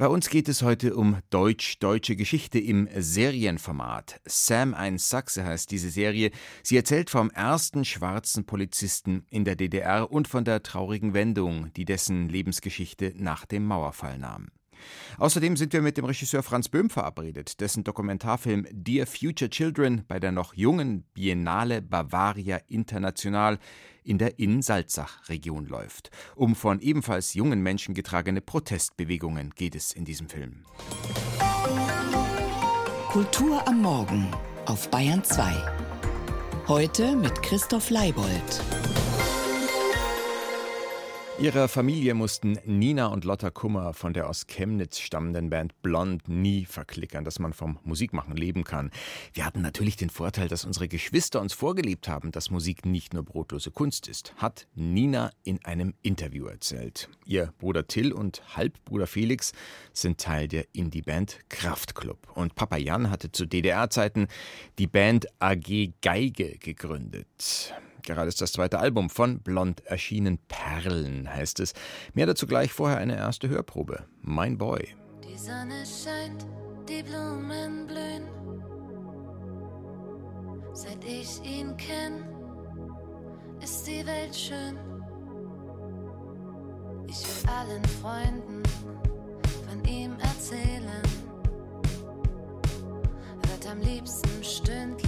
Bei uns geht es heute um Deutsch-deutsche Geschichte im Serienformat. Sam ein Sachse heißt diese Serie. Sie erzählt vom ersten schwarzen Polizisten in der DDR und von der traurigen Wendung, die dessen Lebensgeschichte nach dem Mauerfall nahm. Außerdem sind wir mit dem Regisseur Franz Böhm verabredet, dessen Dokumentarfilm Dear Future Children bei der noch jungen Biennale Bavaria International in der Inn-Salzach-Region läuft. Um von ebenfalls jungen Menschen getragene Protestbewegungen geht es in diesem Film. Kultur am Morgen auf Bayern 2. Heute mit Christoph Leibold. Ihrer Familie mussten Nina und Lotta Kummer von der aus Chemnitz stammenden Band Blond nie verklickern, dass man vom Musikmachen leben kann. Wir hatten natürlich den Vorteil, dass unsere Geschwister uns vorgelebt haben, dass Musik nicht nur brotlose Kunst ist, hat Nina in einem Interview erzählt. Ihr Bruder Till und Halbbruder Felix sind Teil der Indie-Band Kraftklub. Und Papa Jan hatte zu DDR-Zeiten die Band AG Geige gegründet. Gerade ist das zweite Album von Blond erschienen. Perlen heißt es. Mehr dazu gleich vorher eine erste Hörprobe. Mein Boy. Die Sonne scheint, die Blumen blühen. Seit ich ihn kenn, ist die Welt schön. Ich will allen Freunden von ihm erzählen. Wird am liebsten stündlich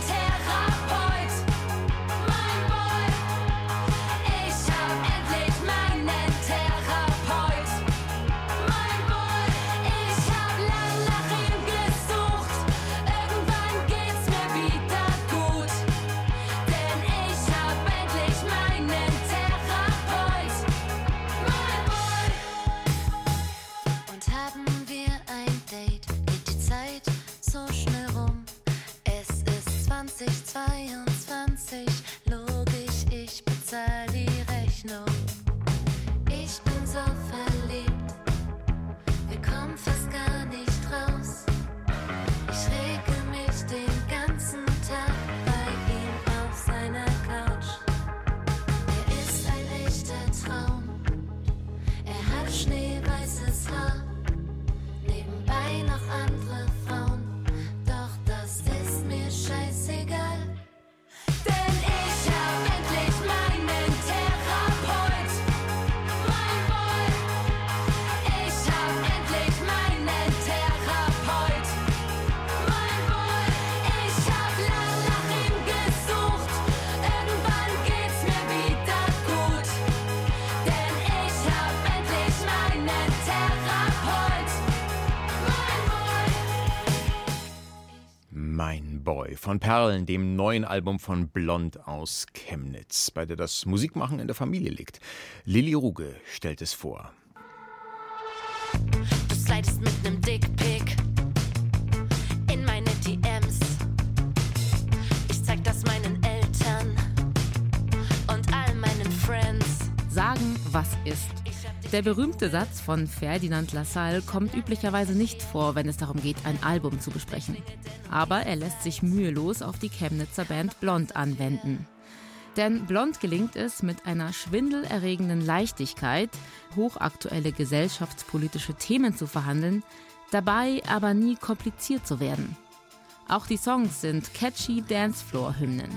von Perlen, dem neuen Album von Blond aus Chemnitz, bei der das Musikmachen in der Familie liegt. Lilly Ruge stellt es vor. Du slidest mit nem Dickpick in meine DMs. Ich zeig das meinen Eltern und all meinen Friends. Sagen, was ist. Der berühmte Satz von Ferdinand Lassalle kommt üblicherweise nicht vor, wenn es darum geht, ein Album zu besprechen. Aber er lässt sich mühelos auf die Chemnitzer Band Blond anwenden. Denn Blond gelingt es, mit einer schwindelerregenden Leichtigkeit hochaktuelle gesellschaftspolitische Themen zu verhandeln, dabei aber nie kompliziert zu werden. Auch die Songs sind catchy Dancefloor-Hymnen.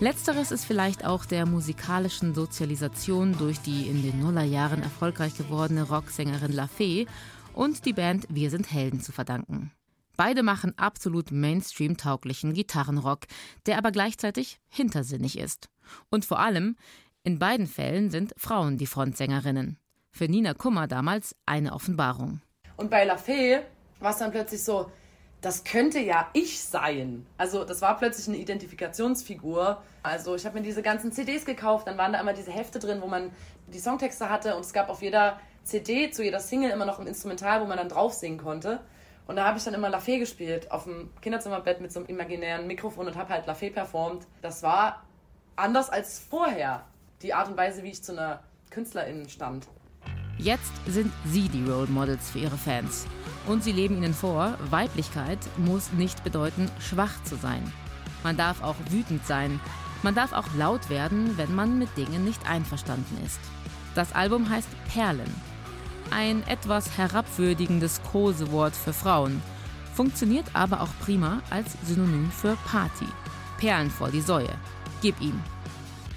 Letzteres ist vielleicht auch der musikalischen Sozialisation durch die in den Nullerjahren erfolgreich gewordene Rocksängerin La Fee und die Band Wir sind Helden zu verdanken. Beide machen absolut Mainstream-tauglichen Gitarrenrock, der aber gleichzeitig hintersinnig ist. Und vor allem, in beiden Fällen sind Frauen die Frontsängerinnen. Für Nina Kummer damals eine Offenbarung. Und bei La Fee war es dann plötzlich so, das könnte ja ich sein. Also das war plötzlich eine Identifikationsfigur. Also ich habe mir diese ganzen CDs gekauft, dann waren da immer diese Hefte drin, wo man die Songtexte hatte und es gab auf jeder CD, zu jeder Single immer noch ein Instrumental, wo man dann drauf singen konnte. Und da habe ich dann immer La Fee gespielt, auf dem Kinderzimmerbett mit so einem imaginären Mikrofon und habe halt La Fee performt. Das war anders als vorher, die Art und Weise, wie ich zu einer Künstlerin stand. Jetzt sind sie die Role Models für ihre Fans. Und sie leben ihnen vor, Weiblichkeit muss nicht bedeuten, schwach zu sein. Man darf auch wütend sein. Man darf auch laut werden, wenn man mit Dingen nicht einverstanden ist. Das Album heißt Perlen. Ein etwas herabwürdigendes Kosewort für Frauen, funktioniert aber auch prima als Synonym für Party. Perlen vor die Säue. Gib ihm.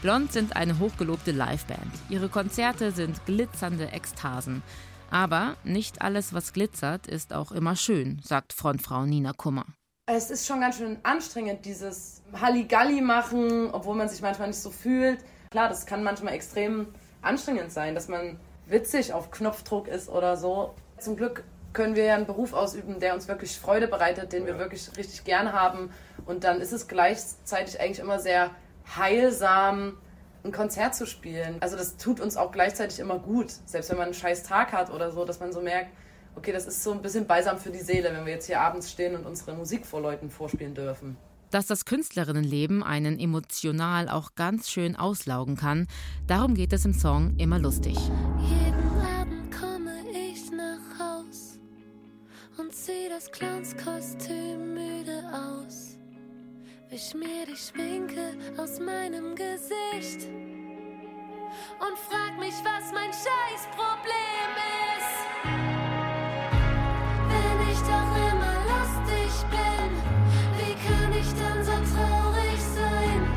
Blond sind eine hochgelobte Liveband. Ihre Konzerte sind glitzernde Ekstasen. Aber nicht alles, was glitzert, ist auch immer schön, sagt Frontfrau Nina Kummer. Es ist schon ganz schön anstrengend, dieses Halligalli machen, obwohl man sich manchmal nicht so fühlt. Klar, das kann manchmal extrem anstrengend sein, dass man witzig auf Knopfdruck ist oder so. Zum Glück können wir ja einen Beruf ausüben, der uns wirklich Freude bereitet, den wir wirklich richtig gern haben. Und dann ist es gleichzeitig eigentlich immer sehr heilsam, ein Konzert zu spielen. Also das tut uns auch gleichzeitig immer gut, selbst wenn man einen scheiß Tag hat oder so, dass man so merkt, okay, das ist so ein bisschen Balsam für die Seele, wenn wir jetzt hier abends stehen und unsere Musik vor Leuten vorspielen dürfen. Dass das Künstlerinnenleben einen emotional auch ganz schön auslaugen kann, darum geht es im Song immer lustig. Jeden Abend komme ich nach Haus und zieh das Clownskostüm müde aus. Wisch mir die Schminke aus meinem Gesicht und frag mich, was mein Scheißproblem ist. Wenn ich doch immer lustig bin, wie kann ich dann so traurig sein?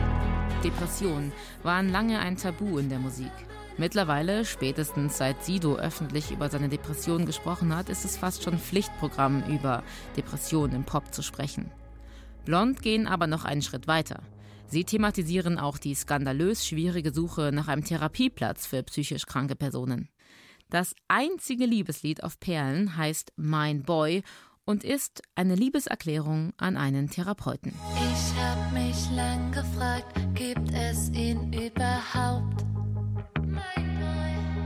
Depressionen waren lange ein Tabu in der Musik. Mittlerweile, spätestens seit Sido öffentlich über seine Depression gesprochen hat, ist es fast schon Pflichtprogramm, über Depressionen im Pop zu sprechen. Blond gehen aber noch einen Schritt weiter. Sie thematisieren auch die skandalös schwierige Suche nach einem Therapieplatz für psychisch kranke Personen. Das einzige Liebeslied auf Perlen heißt Mein Boy und ist eine Liebeserklärung an einen Therapeuten. Ich hab mich lang gefragt, gibt es ihn überhaupt?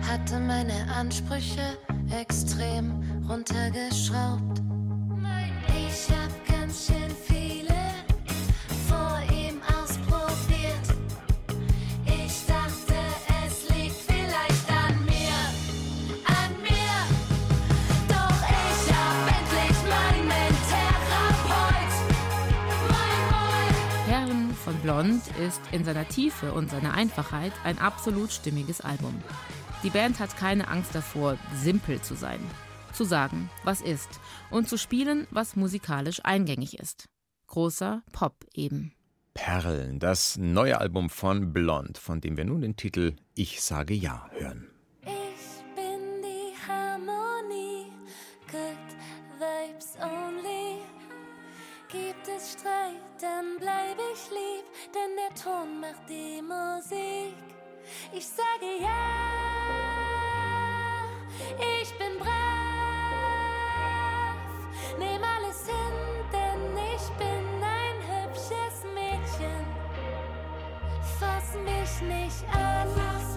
Hatte meine Ansprüche extrem runtergeschraubt. Blond ist in seiner Tiefe und seiner Einfachheit ein absolut stimmiges Album. Die Band hat keine Angst davor, simpel zu sein. Zu sagen, was ist und zu spielen, was musikalisch eingängig ist. Großer Pop eben. Perlen, das neue Album von Blond, von dem wir nun den Titel Ich sage Ja hören. Der Ton macht die Musik. Ich sage ja, ich bin brav. Nehm alles hin, denn ich bin ein hübsches Mädchen. Fass mich nicht an.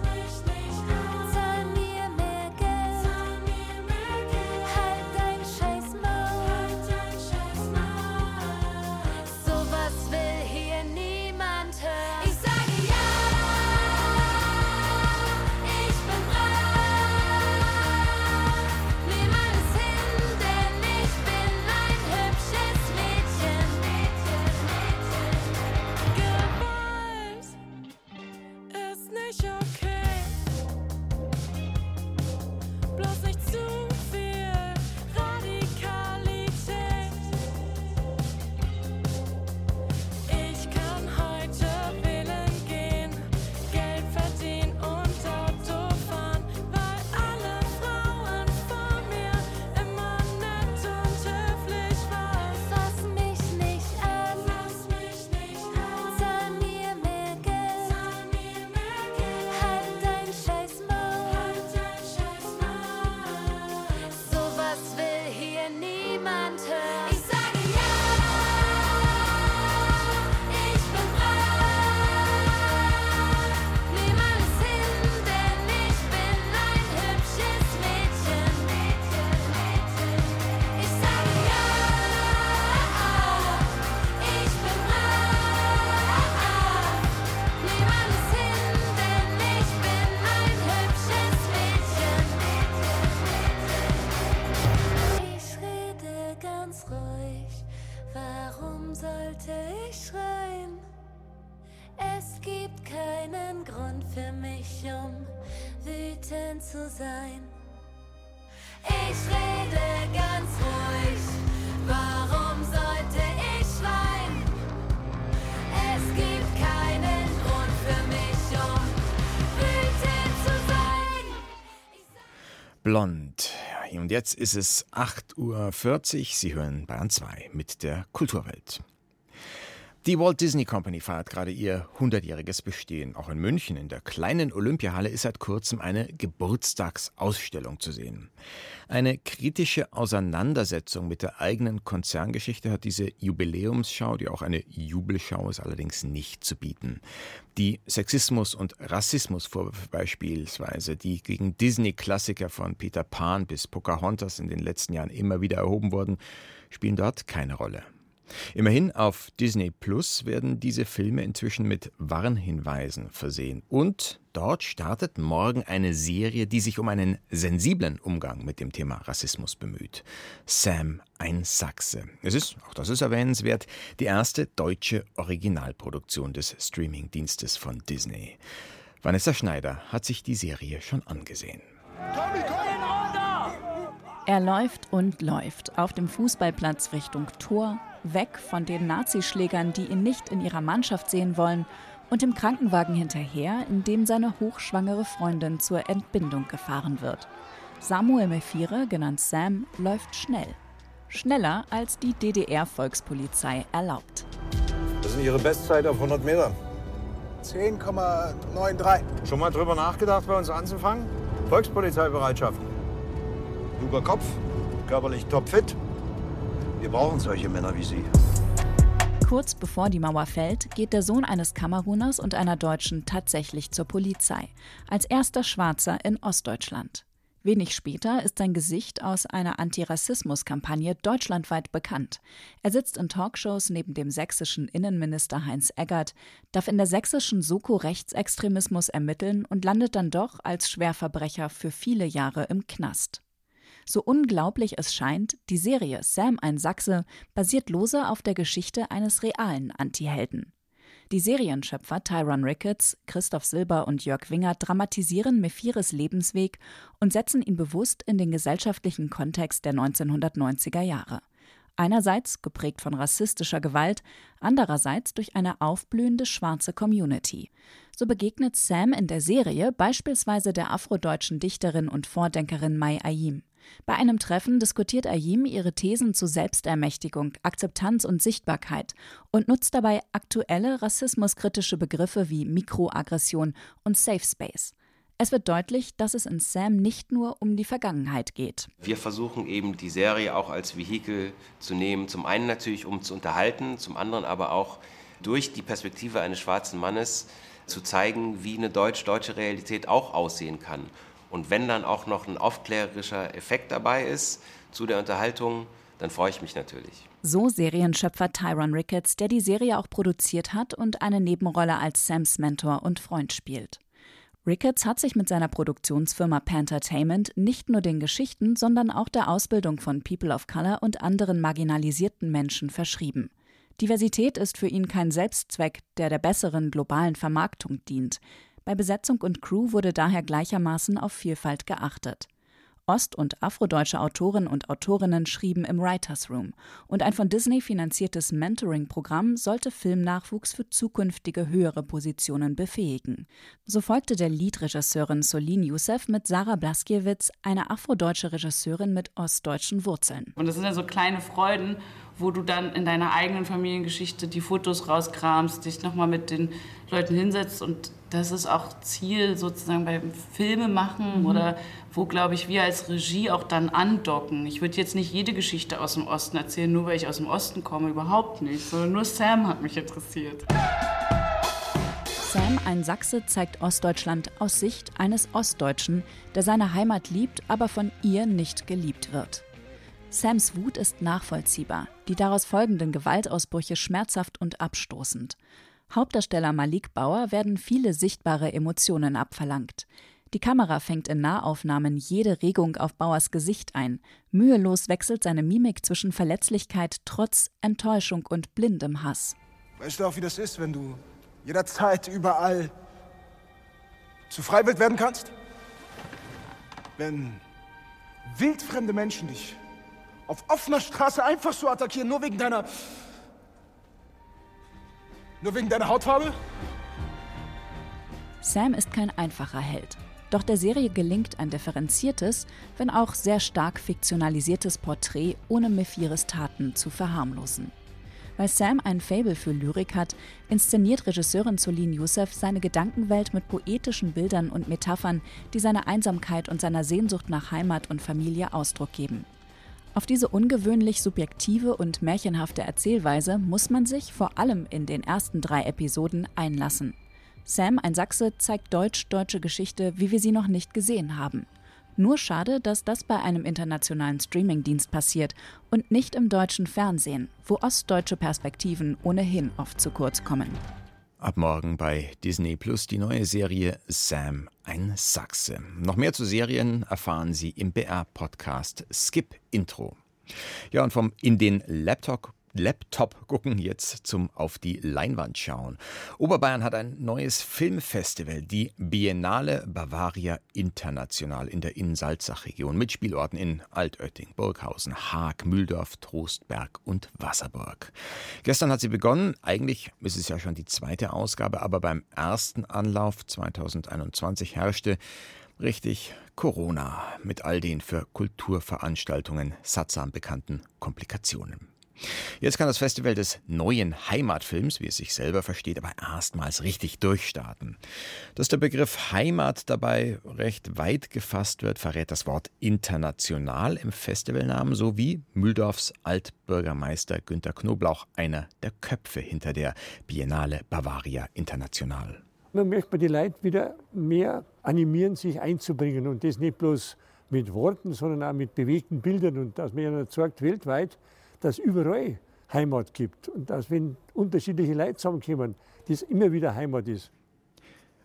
Blond. Und jetzt ist es 8.40 Uhr. Sie hören Bayern 2 mit der Kulturwelt. Die Walt Disney Company feiert gerade ihr 100-jähriges Bestehen. Auch in München in der kleinen Olympiahalle ist seit kurzem eine Geburtstagsausstellung zu sehen. Eine kritische Auseinandersetzung mit der eigenen Konzerngeschichte hat diese Jubiläumsschau, die auch eine Jubelschau ist, allerdings nicht zu bieten. Die Sexismus- und Rassismusvorwürfe beispielsweise, die gegen Disney-Klassiker von Peter Pan bis Pocahontas in den letzten Jahren immer wieder erhoben wurden, spielen dort keine Rolle. Immerhin auf Disney Plus werden diese Filme inzwischen mit Warnhinweisen versehen. Und dort startet morgen eine Serie, die sich um einen sensiblen Umgang mit dem Thema Rassismus bemüht. Sam, ein Sachse. Es ist, auch das ist erwähnenswert, die erste deutsche Originalproduktion des Streamingdienstes von Disney. Vanessa Schneider hat sich die Serie schon angesehen. Er läuft und läuft auf dem Fußballplatz Richtung Tor, weg von den Nazischlägern, die ihn nicht in ihrer Mannschaft sehen wollen, und dem Krankenwagen hinterher, in dem seine hochschwangere Freundin zur Entbindung gefahren wird. Samuel Mephire, genannt Sam, läuft schnell. Schneller als die DDR-Volkspolizei erlaubt. Das ist Ihre Bestzeit auf 100 Meter. 10,93. Schon mal drüber nachgedacht, bei uns anzufangen? Volkspolizeibereitschaft. Kluger Kopf, körperlich topfit. Wir brauchen solche Männer wie Sie. Kurz bevor die Mauer fällt, geht der Sohn eines Kameruners und einer Deutschen tatsächlich zur Polizei, als erster Schwarzer in Ostdeutschland. Wenig später ist sein Gesicht aus einer Antirassismus-Kampagne deutschlandweit bekannt. Er sitzt in Talkshows neben dem sächsischen Innenminister Heinz Eggert, darf in der sächsischen Soko Rechtsextremismus ermitteln und landet dann doch als Schwerverbrecher für viele Jahre im Knast. So unglaublich es scheint, die Serie Sam ein Sachse basiert lose auf der Geschichte eines realen Antihelden. Die Serienschöpfer Tyron Ricketts, Christoph Silber und Jörg Winger dramatisieren Mephires Lebensweg und setzen ihn bewusst in den gesellschaftlichen Kontext der 1990er Jahre. Einerseits geprägt von rassistischer Gewalt, andererseits durch eine aufblühende schwarze Community. So begegnet Sam in der Serie beispielsweise der afrodeutschen Dichterin und Vordenkerin Mai Ayim. Bei einem Treffen diskutiert Ayim ihre Thesen zu Selbstermächtigung, Akzeptanz und Sichtbarkeit und nutzt dabei aktuelle rassismuskritische Begriffe wie Mikroaggression und Safe Space. Es wird deutlich, dass es in Sam nicht nur um die Vergangenheit geht. Wir versuchen eben die Serie auch als Vehikel zu nehmen, zum einen natürlich um zu unterhalten, zum anderen aber auch durch die Perspektive eines schwarzen Mannes zu zeigen, wie eine deutsch-deutsche Realität auch aussehen kann. Und wenn dann auch noch ein aufklärerischer Effekt dabei ist zu der Unterhaltung, dann freue ich mich natürlich. So Serienschöpfer Tyron Ricketts, der die Serie auch produziert hat und eine Nebenrolle als Sams Mentor und Freund spielt. Ricketts hat sich mit seiner Produktionsfirma Pantertainment nicht nur den Geschichten, sondern auch der Ausbildung von People of Color und anderen marginalisierten Menschen verschrieben. Diversität ist für ihn kein Selbstzweck, der der besseren globalen Vermarktung dient. Bei Besetzung und Crew wurde daher gleichermaßen auf Vielfalt geachtet. Ost- und afrodeutsche Autoren und Autorinnen schrieben im Writers Room und ein von Disney finanziertes Mentoring-Programm sollte Filmnachwuchs für zukünftige höhere Positionen befähigen. So folgte der Liedregisseurin Solin Youssef mit Sarah Blaskiewicz, eine afrodeutsche Regisseurin mit ostdeutschen Wurzeln. Und das sind ja so kleine Freuden, wo du dann in deiner eigenen Familiengeschichte die Fotos rauskramst, dich nochmal mit den Leuten hinsetzt und das ist auch Ziel sozusagen beim Filmemachen mhm. oder wo, glaube ich, wir als Regie auch dann andocken. Ich würde jetzt nicht jede Geschichte aus dem Osten erzählen, nur weil ich aus dem Osten komme, überhaupt nicht, sondern nur Sam hat mich interessiert. Sam, ein Sachse, zeigt Ostdeutschland aus Sicht eines Ostdeutschen, der seine Heimat liebt, aber von ihr nicht geliebt wird. Sams Wut ist nachvollziehbar, die daraus folgenden Gewaltausbrüche schmerzhaft und abstoßend. Hauptdarsteller Malik Bauer werden viele sichtbare Emotionen abverlangt. Die Kamera fängt in Nahaufnahmen jede Regung auf Bauers Gesicht ein. Mühelos wechselt seine Mimik zwischen Verletzlichkeit, Trotz, Enttäuschung und blindem Hass. Weißt du auch, wie das ist, wenn du jederzeit überall zu Freiwild werden kannst? Wenn wildfremde Menschen dich auf offener Straße einfach so attackieren, nur wegen deiner. nur wegen deiner Hautfarbe? Sam ist kein einfacher Held. Doch der Serie gelingt ein differenziertes, wenn auch sehr stark fiktionalisiertes Porträt, ohne Mephiris Taten zu verharmlosen. Weil Sam ein Fable für Lyrik hat, inszeniert Regisseurin Solin Youssef seine Gedankenwelt mit poetischen Bildern und Metaphern, die seiner Einsamkeit und seiner Sehnsucht nach Heimat und Familie Ausdruck geben. Auf diese ungewöhnlich subjektive und märchenhafte Erzählweise muss man sich vor allem in den ersten drei Episoden einlassen. Sam, ein Sachse, zeigt deutsch-deutsche Geschichte, wie wir sie noch nicht gesehen haben. Nur schade, dass das bei einem internationalen Streamingdienst passiert und nicht im deutschen Fernsehen, wo ostdeutsche Perspektiven ohnehin oft zu kurz kommen. Ab morgen bei Disney Plus die neue Serie Sam, ein Sachse. Noch mehr zu Serien erfahren Sie im BR-Podcast Skip Intro. Ja, und vom in den Laptop Laptop gucken, jetzt zum auf die Leinwand schauen. Oberbayern hat ein neues Filmfestival, die Biennale Bavaria International in der Innensalzach-Region mit Spielorten in Altötting, Burghausen, Haag, Mühldorf, Trostberg und Wasserburg. Gestern hat sie begonnen. Eigentlich ist es ja schon die zweite Ausgabe, aber beim ersten Anlauf 2021 herrschte richtig Corona mit all den für Kulturveranstaltungen sattsam bekannten Komplikationen. Jetzt kann das Festival des neuen Heimatfilms, wie es sich selber versteht, aber erstmals richtig durchstarten. Dass der Begriff Heimat dabei recht weit gefasst wird, verrät das Wort international im Festivalnamen sowie Mühldorfs Altbürgermeister Günter Knoblauch, einer der Köpfe hinter der Biennale Bavaria International. Man möchte die Leute wieder mehr animieren, sich einzubringen und das nicht bloß mit Worten, sondern auch mit bewegten Bildern und dass man ja zeigt weltweit, dass überall Heimat gibt und dass, wenn unterschiedliche Leute zusammenkommen, das immer wieder Heimat ist.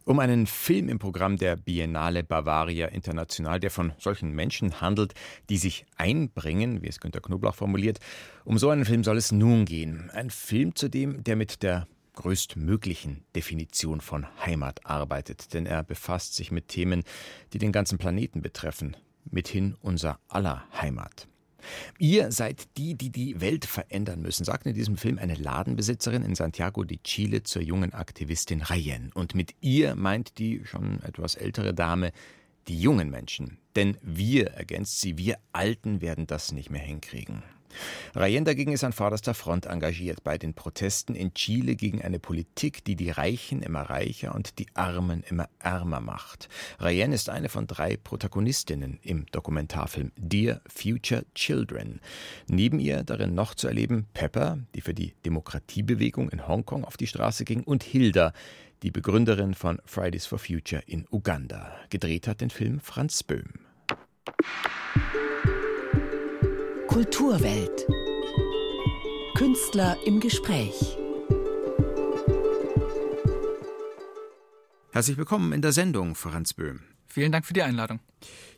Um einen Film im Programm der Biennale Bavaria International, der von solchen Menschen handelt, die sich einbringen, wie es Günter Knoblauch formuliert, um so einen Film soll es nun gehen. Ein Film zudem, der mit der größtmöglichen Definition von Heimat arbeitet, denn er befasst sich mit Themen, die den ganzen Planeten betreffen, mithin unser aller Heimat. Ihr seid die, die die Welt verändern müssen, sagt in diesem Film eine Ladenbesitzerin in Santiago de Chile zur jungen Aktivistin Rayen. Und mit ihr meint die schon etwas ältere Dame die jungen Menschen. Denn wir, ergänzt sie, wir Alten werden das nicht mehr hinkriegen. Rayen dagegen ist an vorderster Front engagiert bei den Protesten in Chile gegen eine Politik, die die Reichen immer reicher und die Armen immer ärmer macht. Rayen ist eine von drei Protagonistinnen im Dokumentarfilm Dear Future Children. Neben ihr darin noch zu erleben Pepper, die für die Demokratiebewegung in Hongkong auf die Straße ging, und Hilda, die Begründerin von Fridays for Future in Uganda. Gedreht hat den Film Franz Böhm. Kulturwelt. Künstler im Gespräch. Herzlich willkommen in der Sendung, Franz Böhm. Vielen Dank für die Einladung.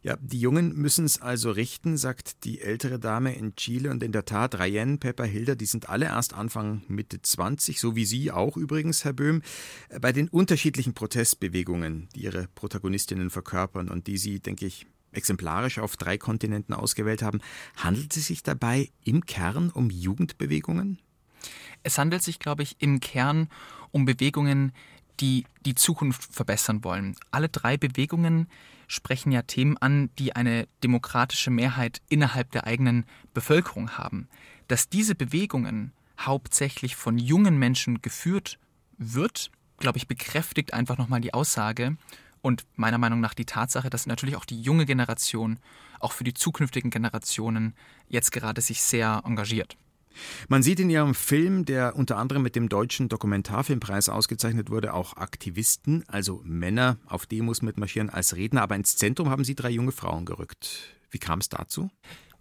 Ja, die Jungen müssen es also richten, sagt die ältere Dame in Chile. Und in der Tat, Rayen, Pepper, Hilda, die sind alle erst Anfang Mitte 20, so wie Sie auch übrigens, Herr Böhm, bei den unterschiedlichen Protestbewegungen, die ihre Protagonistinnen verkörpern und die Sie, denke ich, exemplarisch auf drei Kontinenten ausgewählt haben, handelt es sich dabei im Kern um Jugendbewegungen? Es handelt sich, glaube ich, im Kern um Bewegungen, die die Zukunft verbessern wollen. Alle drei Bewegungen sprechen ja Themen an, die eine demokratische Mehrheit innerhalb der eigenen Bevölkerung haben. Dass diese Bewegungen hauptsächlich von jungen Menschen geführt wird, glaube ich, bekräftigt einfach nochmal die Aussage und meiner Meinung nach die Tatsache, dass natürlich auch die junge Generation auch für die zukünftigen Generationen jetzt gerade sich sehr engagiert. Man sieht in Ihrem Film, der unter anderem mit dem Deutschen Dokumentarfilmpreis ausgezeichnet wurde, auch Aktivisten, also Männer auf Demos mitmarschieren als Redner, aber ins Zentrum haben Sie drei junge Frauen gerückt. Wie kam es dazu?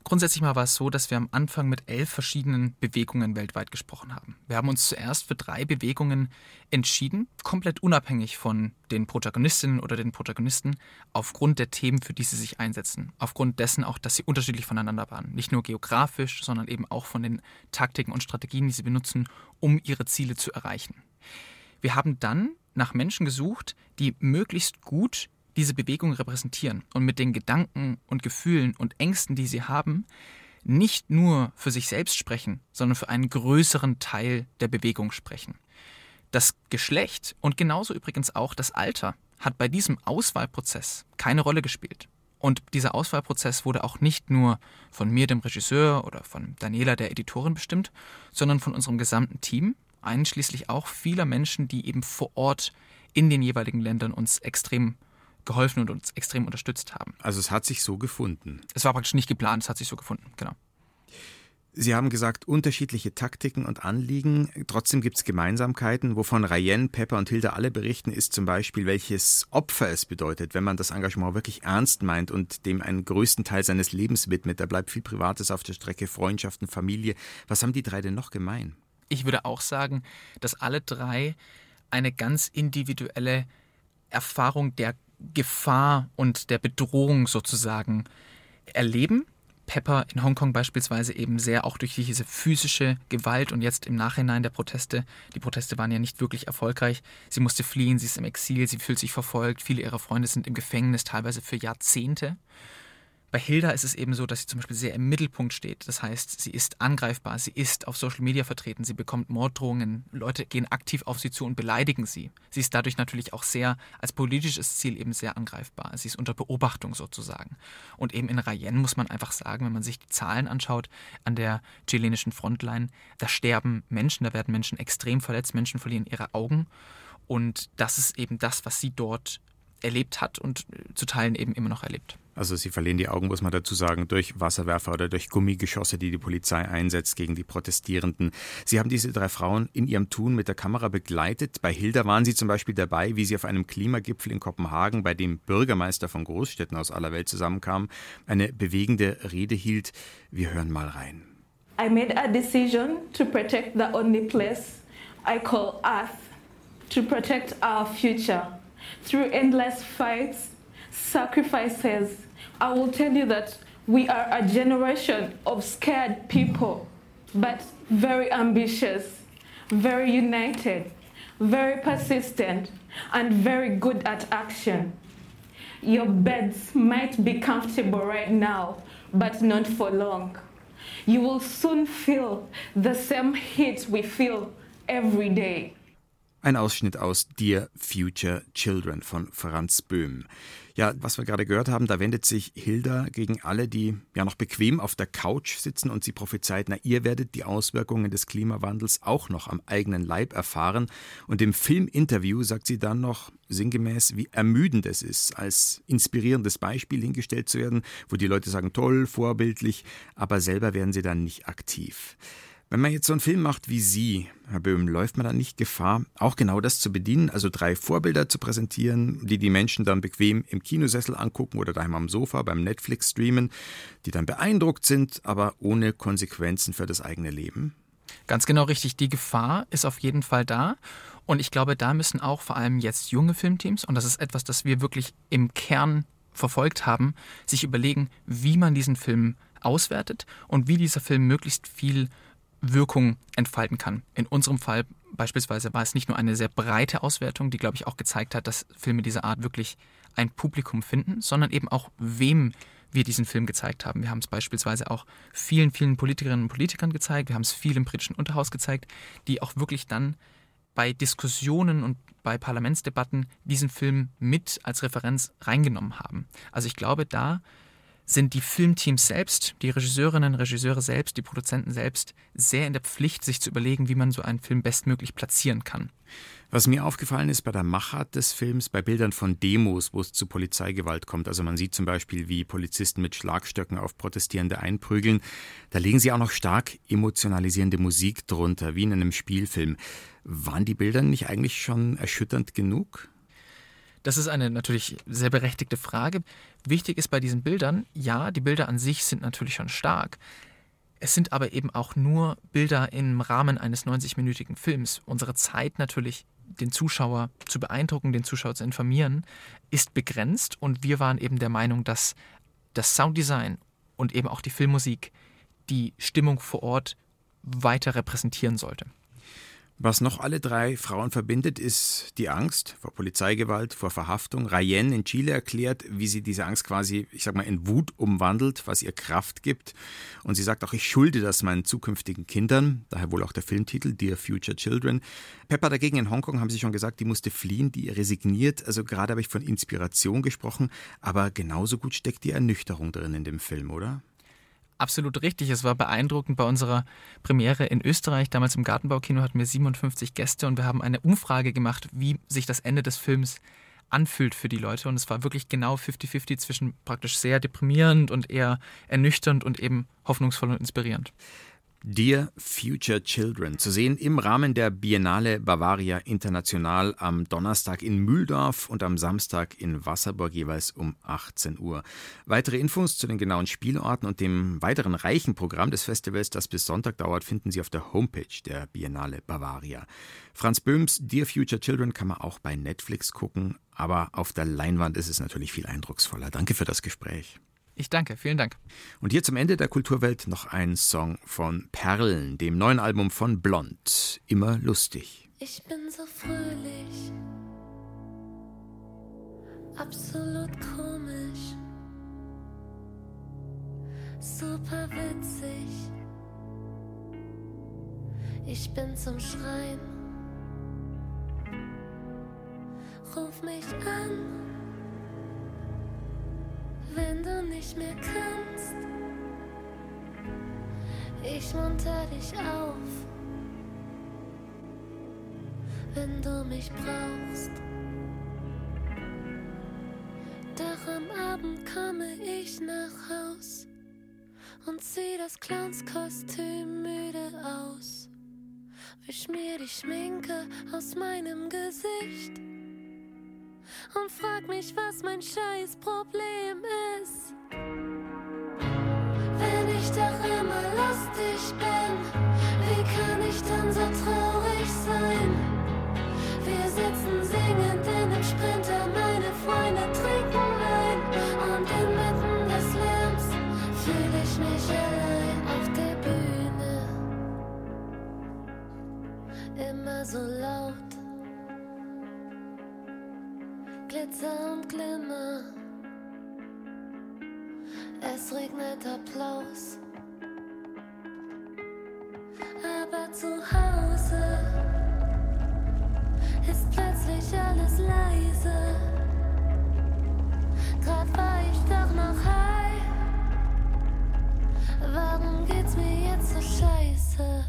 Grundsätzlich mal war es so, dass wir am Anfang mit elf verschiedenen Bewegungen weltweit gesprochen haben. Wir haben uns zuerst für drei Bewegungen entschieden, komplett unabhängig von den Protagonistinnen oder den Protagonisten, aufgrund der Themen, für die sie sich einsetzen. Aufgrund dessen auch, dass sie unterschiedlich voneinander waren. Nicht nur geografisch, sondern eben auch von den Taktiken und Strategien, die sie benutzen, um ihre Ziele zu erreichen. Wir haben dann nach Menschen gesucht, die möglichst gut diese Bewegung repräsentieren und mit den Gedanken und Gefühlen und Ängsten, die sie haben, nicht nur für sich selbst sprechen, sondern für einen größeren Teil der Bewegung sprechen. Das Geschlecht und genauso übrigens auch das Alter hat bei diesem Auswahlprozess keine Rolle gespielt. Und dieser Auswahlprozess wurde auch nicht nur von mir, dem Regisseur, oder von Daniela, der Editorin, bestimmt, sondern von unserem gesamten Team, einschließlich auch vieler Menschen, die eben vor Ort in den jeweiligen Ländern uns extrem geholfen und uns extrem unterstützt haben. Also es hat sich so gefunden. Es war praktisch nicht geplant, es hat sich so gefunden, genau. Sie haben gesagt, unterschiedliche Taktiken und Anliegen. Trotzdem gibt es Gemeinsamkeiten. Wovon Rayen, Pepper und Hilda alle berichten, ist zum Beispiel, welches Opfer es bedeutet, wenn man das Engagement wirklich ernst meint und dem einen größten Teil seines Lebens widmet. Da bleibt viel Privates auf der Strecke, Freundschaften, Familie. Was haben die drei denn noch gemein? Ich würde auch sagen, dass alle drei eine ganz individuelle Erfahrung der Gefahr und der Bedrohung sozusagen erleben. Pepper in Hongkong beispielsweise eben sehr auch durch diese physische Gewalt und jetzt im Nachhinein der Proteste. Die Proteste waren ja nicht wirklich erfolgreich. Sie musste fliehen, sie ist im Exil, sie fühlt sich verfolgt. Viele ihrer Freunde sind im Gefängnis, teilweise für Jahrzehnte. Bei Hilda ist es eben so, dass sie zum Beispiel sehr im Mittelpunkt steht. Das heißt, sie ist angreifbar, sie ist auf Social Media vertreten, sie bekommt Morddrohungen, Leute gehen aktiv auf sie zu und beleidigen sie. Sie ist dadurch natürlich auch sehr als politisches Ziel eben sehr angreifbar. Sie ist unter Beobachtung sozusagen. Und eben in Rayen muss man einfach sagen, wenn man sich die Zahlen anschaut an der chilenischen Frontline, da sterben Menschen, da werden Menschen extrem verletzt, Menschen verlieren ihre Augen. Und das ist eben das, was sie dort erlebt hat und zu Teilen eben immer noch erlebt. Also sie verlieren die Augen, muss man dazu sagen, durch Wasserwerfer oder durch Gummigeschosse, die die Polizei einsetzt gegen die Protestierenden. Sie haben diese drei Frauen in ihrem Tun mit der Kamera begleitet. Bei Hilda waren sie zum Beispiel dabei, wie sie auf einem Klimagipfel in Kopenhagen, bei dem Bürgermeister von Großstädten aus aller Welt zusammenkamen, eine bewegende Rede hielt. Wir hören mal rein. I made a decision to protect the only place I call Earth, to protect our future through endless fights sacrifices. I will tell you that we are a generation of scared people, but very ambitious, very united, very persistent, and very good at action. Your beds might be comfortable right now, but not for long. You will soon feel the same heat we feel every day. Ein Ausschnitt aus Dear Future Children von Franz Böhm. Ja, was wir gerade gehört haben, da wendet sich Hilda gegen alle, die ja noch bequem auf der Couch sitzen und sie prophezeit, na, ihr werdet die Auswirkungen des Klimawandels auch noch am eigenen Leib erfahren. Und im Filminterview sagt sie dann noch sinngemäß, wie ermüdend es ist, als inspirierendes Beispiel hingestellt zu werden, wo die Leute sagen, toll, vorbildlich, aber selber werden sie dann nicht aktiv. Wenn man jetzt so einen Film macht wie Sie, Herr Böhm, läuft man dann nicht Gefahr, auch genau das zu bedienen, also drei Vorbilder zu präsentieren, die die Menschen dann bequem im Kinosessel angucken oder daheim am Sofa beim Netflix streamen, die dann beeindruckt sind, aber ohne Konsequenzen für das eigene Leben? Ganz genau richtig. Die Gefahr ist auf jeden Fall da. Und ich glaube, da müssen auch vor allem jetzt junge Filmteams, und das ist etwas, das wir wirklich im Kern verfolgt haben, sich überlegen, wie man diesen Film auswertet und wie dieser Film möglichst viel Wirkung entfalten kann. In unserem Fall beispielsweise war es nicht nur eine sehr breite Auswertung, die, glaube ich, auch gezeigt hat, dass Filme dieser Art wirklich ein Publikum finden, sondern eben auch, wem wir diesen Film gezeigt haben. Wir haben es beispielsweise auch vielen, vielen Politikerinnen und Politikern gezeigt, wir haben es viel im britischen Unterhaus gezeigt, die auch wirklich dann bei Diskussionen und bei Parlamentsdebatten diesen Film mit als Referenz reingenommen haben. Also ich glaube, da sind die Filmteams selbst, die Regisseurinnen, Regisseure selbst, die Produzenten selbst sehr in der Pflicht, sich zu überlegen, wie man so einen Film bestmöglich platzieren kann. Was mir aufgefallen ist bei der Machart des Films, bei Bildern von Demos, wo es zu Polizeigewalt kommt, also man sieht zum Beispiel, wie Polizisten mit Schlagstöcken auf Protestierende einprügeln, da legen sie auch noch stark emotionalisierende Musik drunter, wie in einem Spielfilm. Waren die Bilder nicht eigentlich schon erschütternd genug? Das ist eine natürlich sehr berechtigte Frage. Wichtig ist bei diesen Bildern, ja, die Bilder an sich sind natürlich schon stark. Es sind aber eben auch nur Bilder im Rahmen eines 90-minütigen Films. Unsere Zeit natürlich, den Zuschauer zu beeindrucken, den Zuschauer zu informieren, ist begrenzt und wir waren eben der Meinung, dass das Sounddesign und eben auch die Filmmusik die Stimmung vor Ort weiter repräsentieren sollte. Was noch alle drei Frauen verbindet, ist die Angst vor Polizeigewalt, vor Verhaftung. Rayen in Chile erklärt, wie sie diese Angst quasi, ich sag mal, in Wut umwandelt, was ihr Kraft gibt. Und sie sagt auch, ich schulde das meinen zukünftigen Kindern. Daher wohl auch der Filmtitel Dear Future Children. Pepper dagegen in Hongkong haben sie schon gesagt, die musste fliehen, die resigniert. Also gerade habe ich von Inspiration gesprochen, aber genauso gut steckt die Ernüchterung drin in dem Film, oder? Absolut richtig. Es war beeindruckend bei unserer Premiere in Österreich. Damals im Gartenbaukino hatten wir 57 Gäste und wir haben eine Umfrage gemacht, wie sich das Ende des Films anfühlt für die Leute. Und es war wirklich genau 50-50 zwischen praktisch sehr deprimierend und eher ernüchternd und eben hoffnungsvoll und inspirierend. Dear Future Children, zu sehen im Rahmen der Biennale Bavaria International am Donnerstag in Mühldorf und am Samstag in Wasserburg jeweils um 18 Uhr. Weitere Infos zu den genauen Spielorten und dem weiteren reichen Programm des Festivals, das bis Sonntag dauert, finden Sie auf der Homepage der Biennale Bavaria. Franz Böhms Dear Future Children kann man auch bei Netflix gucken, aber auf der Leinwand ist es natürlich viel eindrucksvoller. Danke für das Gespräch. Ich danke, vielen Dank. Und hier zum Ende der Kulturwelt noch ein Song von Perlen, dem neuen Album von Blond. Immer lustig. Ich bin so fröhlich, absolut komisch, super witzig. Ich bin zum Schreien. Ruf mich an wenn du nicht mehr kannst. Ich munter dich auf, wenn du mich brauchst. Doch am Abend komme ich nach Haus und zieh das Clownskostüm müde aus. Wisch mir die Schminke aus meinem Gesicht und frag mich, was mein Scheißproblem ist. Glitzer und Glimmer. Es regnet Applaus. Aber zu Hause ist plötzlich alles leise. Grad war ich doch noch high. Warum geht's mir jetzt so scheiße?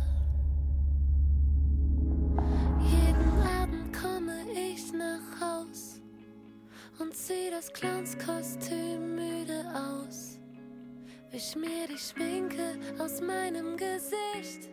Das Clownskostüm müde aus. Wisch mir die Schminke aus meinem Gesicht.